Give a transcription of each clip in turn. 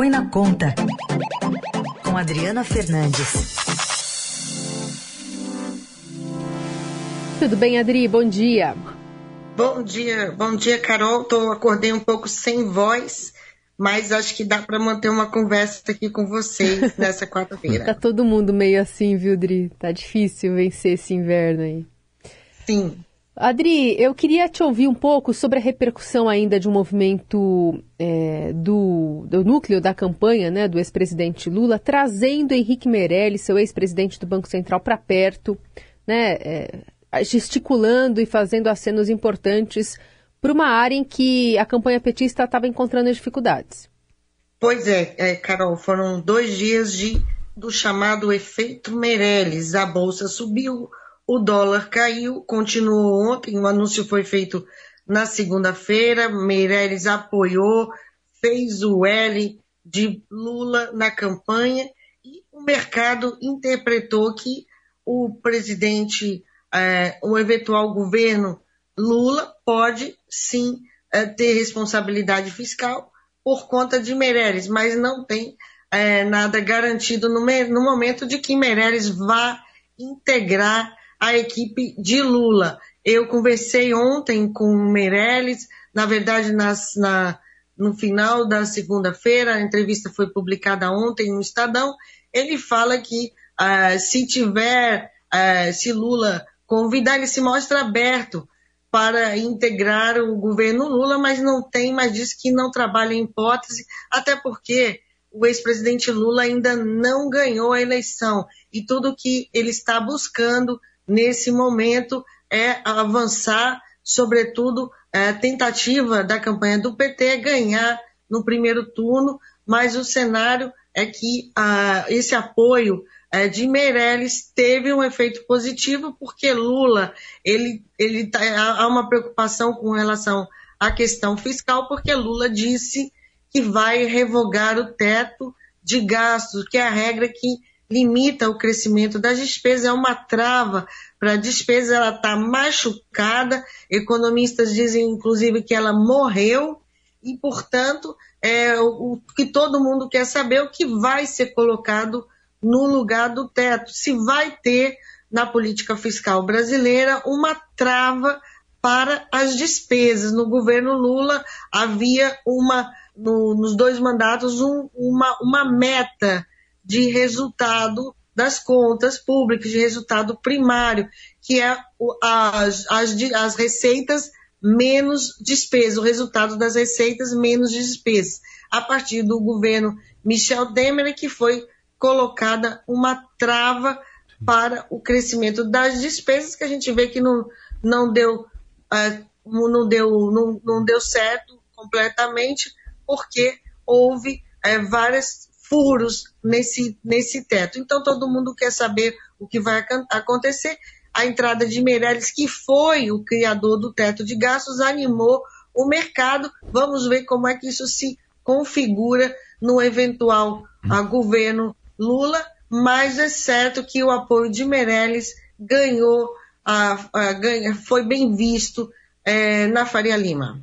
Põe na Conta, com Adriana Fernandes. Tudo bem, Adri? Bom dia. Bom dia, bom dia, Carol. Tô, acordei um pouco sem voz, mas acho que dá para manter uma conversa aqui com vocês nessa quarta-feira. tá todo mundo meio assim, viu, Adri? Tá difícil vencer esse inverno aí. Sim. Adri, eu queria te ouvir um pouco sobre a repercussão ainda de um movimento é, do, do núcleo da campanha né, do ex-presidente Lula, trazendo Henrique Meirelles, seu ex-presidente do Banco Central, para perto, né, é, gesticulando e fazendo acenos importantes para uma área em que a campanha petista estava encontrando dificuldades. Pois é, é, Carol, foram dois dias de, do chamado efeito Meirelles. A bolsa subiu, o dólar caiu, continuou ontem, o anúncio foi feito na segunda-feira, Meirelles apoiou, fez o L de Lula na campanha e o mercado interpretou que o presidente, é, o eventual governo Lula pode sim é, ter responsabilidade fiscal por conta de Meirelles, mas não tem é, nada garantido no, no momento de que Meirelles vá integrar a equipe de Lula. Eu conversei ontem com o Meirelles, na verdade, nas, na, no final da segunda-feira, a entrevista foi publicada ontem no Estadão, ele fala que uh, se tiver, uh, se Lula convidar, ele se mostra aberto para integrar o governo Lula, mas não tem, mas diz que não trabalha em hipótese, até porque o ex-presidente Lula ainda não ganhou a eleição. E tudo que ele está buscando nesse momento é avançar, sobretudo, é, a tentativa da campanha do PT ganhar no primeiro turno, mas o cenário é que ah, esse apoio é, de Meirelles teve um efeito positivo, porque Lula, ele, ele tá, há uma preocupação com relação à questão fiscal, porque Lula disse que vai revogar o teto de gastos, que é a regra que limita o crescimento das despesas, é uma trava para despesa, ela está machucada, economistas dizem inclusive que ela morreu, e portanto, é, o, o que todo mundo quer saber é o que vai ser colocado no lugar do teto, se vai ter na política fiscal brasileira uma trava para as despesas. No governo Lula havia uma, no, nos dois mandatos, um, uma, uma meta de resultado das contas públicas, de resultado primário, que é as, as, as receitas menos despesas, o resultado das receitas menos despesas. A partir do governo Michel Temer, que foi colocada uma trava para o crescimento das despesas, que a gente vê que não, não, deu, uh, não, deu, não, não deu certo completamente, porque houve uh, várias furos nesse, nesse teto. Então todo mundo quer saber o que vai acontecer. A entrada de Meirelles, que foi o criador do teto de gastos, animou o mercado. Vamos ver como é que isso se configura no eventual a, governo Lula, mas é certo que o apoio de Meirelles ganhou, a, a, ganha, foi bem visto é, na Faria Lima.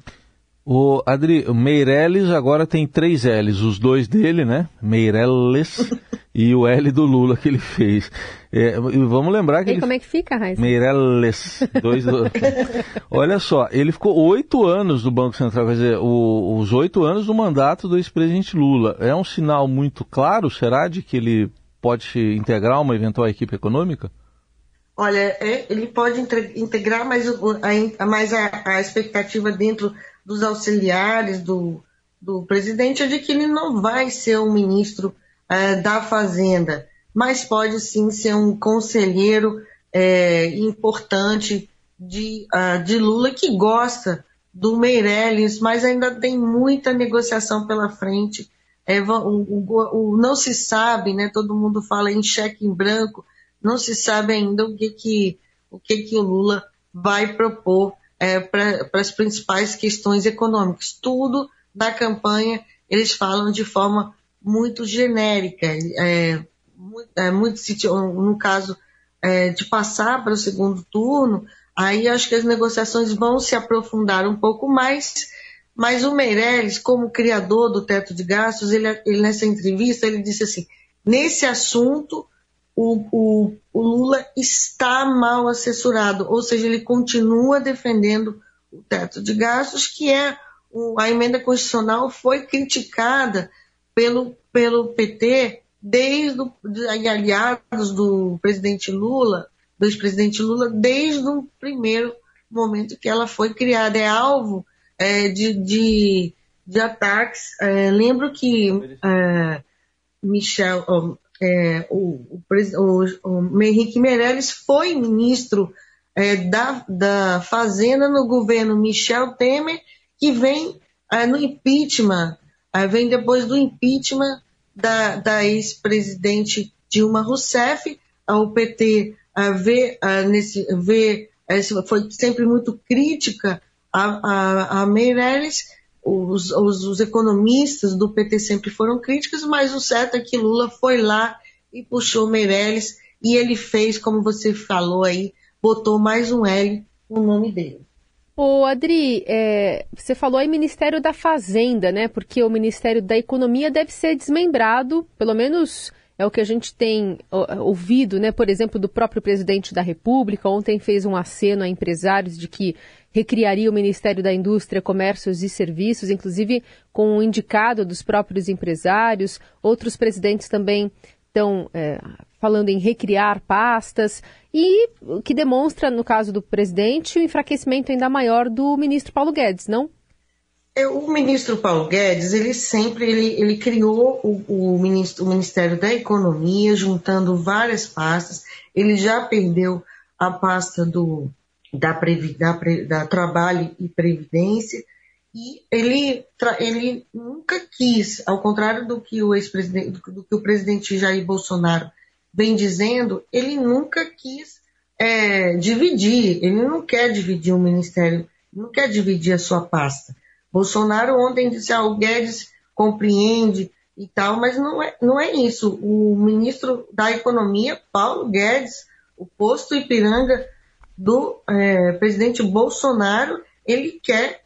O Adri, o Meirelles agora tem três L's, os dois dele, né? Meirelles e o L do Lula que ele fez. É, vamos lembrar que. E ele... como é que fica, Raíssa? Meirelles. Dois do... Olha só, ele ficou oito anos no Banco Central, quer dizer, o, os oito anos do mandato do ex-presidente Lula. É um sinal muito claro, será, de que ele pode integrar uma eventual equipe econômica? Olha, é, ele pode integrar, mas, a, mas a, a expectativa dentro dos auxiliares do, do presidente é de que ele não vai ser um ministro é, da Fazenda, mas pode sim ser um conselheiro é, importante de, uh, de Lula que gosta do Meirelles, mas ainda tem muita negociação pela frente. É, o, o, o, não se sabe, né? Todo mundo fala em cheque em branco, não se sabe ainda o que que o que que o Lula vai propor é, para as principais questões econômicas. Tudo da campanha eles falam de forma muito genérica. É, muito, é, muito, no caso é, de passar para o segundo turno, aí acho que as negociações vão se aprofundar um pouco mais, Mas o Meirelles, como criador do teto de gastos, ele, ele nessa entrevista ele disse assim: nesse assunto o, o, o, Lula está mal assessorado, ou seja, ele continua defendendo o teto de gastos, que é a emenda constitucional foi criticada pelo, pelo PT desde o, de, aliados do presidente Lula, do ex-presidente Lula, desde o primeiro momento que ela foi criada. É alvo é, de, de, de, ataques. É, lembro que é, Michel, oh, o, o, o, Henrique Meirelles foi ministro é, da, da Fazenda no governo Michel Temer, que vem é, no impeachment, vem depois do impeachment da, da ex-presidente Dilma Rousseff, o PT vê, nesse, vê, foi sempre muito crítica a, a, a Meirelles, os, os, os, economistas do PT sempre foram críticos, mas o certo é que Lula foi lá e puxou Meirelles e ele fez, como você falou aí, botou mais um L no nome dele. Ô, Adri, é, você falou aí Ministério da Fazenda, né? Porque o Ministério da Economia deve ser desmembrado, pelo menos é o que a gente tem ouvido, né? Por exemplo, do próprio presidente da República. Ontem fez um aceno a empresários de que recriaria o Ministério da Indústria, Comércios e Serviços, inclusive com um indicado dos próprios empresários. Outros presidentes também estão é, falando em recriar pastas e que demonstra, no caso do presidente, o enfraquecimento ainda maior do ministro Paulo Guedes, não? O ministro Paulo Guedes, ele sempre ele, ele criou o, o, ministro, o Ministério da Economia, juntando várias pastas. Ele já perdeu a pasta do, da, da, da Trabalho e Previdência, e ele, ele nunca quis, ao contrário do que o ex-presidente, do que o presidente Jair Bolsonaro vem dizendo, ele nunca quis é, dividir, ele não quer dividir o ministério, não quer dividir a sua pasta. Bolsonaro ontem disse, ah, o Guedes compreende e tal, mas não é, não é isso. O ministro da Economia, Paulo Guedes, o posto Ipiranga do é, presidente Bolsonaro, ele quer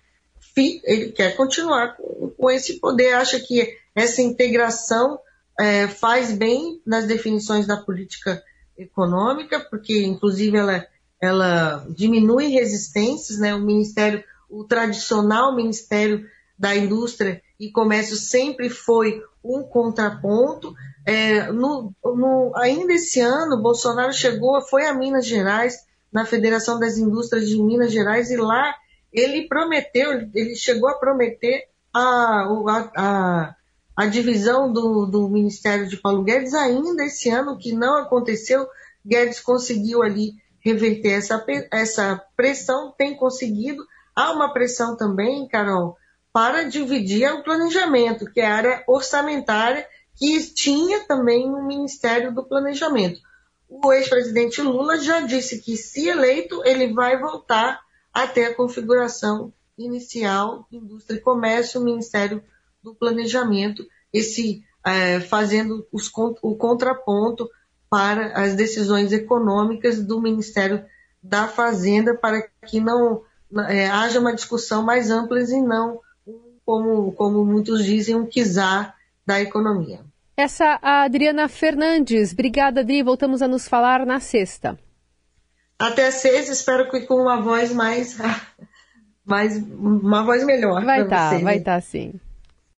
ele quer continuar com, com esse poder, acha que essa integração é, faz bem nas definições da política econômica, porque inclusive ela, ela diminui resistências, né? O Ministério, o tradicional Ministério da Indústria e Comércio sempre foi um contraponto. É, no, no, ainda esse ano, Bolsonaro chegou, foi a Minas Gerais, na Federação das Indústrias de Minas Gerais, e lá ele prometeu, ele chegou a prometer a, a, a, a divisão do, do Ministério de Paulo Guedes ainda esse ano, que não aconteceu. Guedes conseguiu ali reverter essa, essa pressão, tem conseguido. Há uma pressão também, Carol, para dividir o planejamento, que é a área orçamentária, que tinha também no Ministério do Planejamento. O ex-presidente Lula já disse que, se eleito, ele vai voltar até a configuração inicial, indústria e comércio, o Ministério do Planejamento, esse é, fazendo os, o contraponto para as decisões econômicas do Ministério da Fazenda, para que não é, haja uma discussão mais ampla e não, como, como muitos dizem, um quizar da economia. Essa a Adriana Fernandes. Obrigada, Adri. Voltamos a nos falar na sexta. Até sexta, espero que com uma voz mais. mais uma voz melhor. Vai estar, tá, vai estar tá, sim.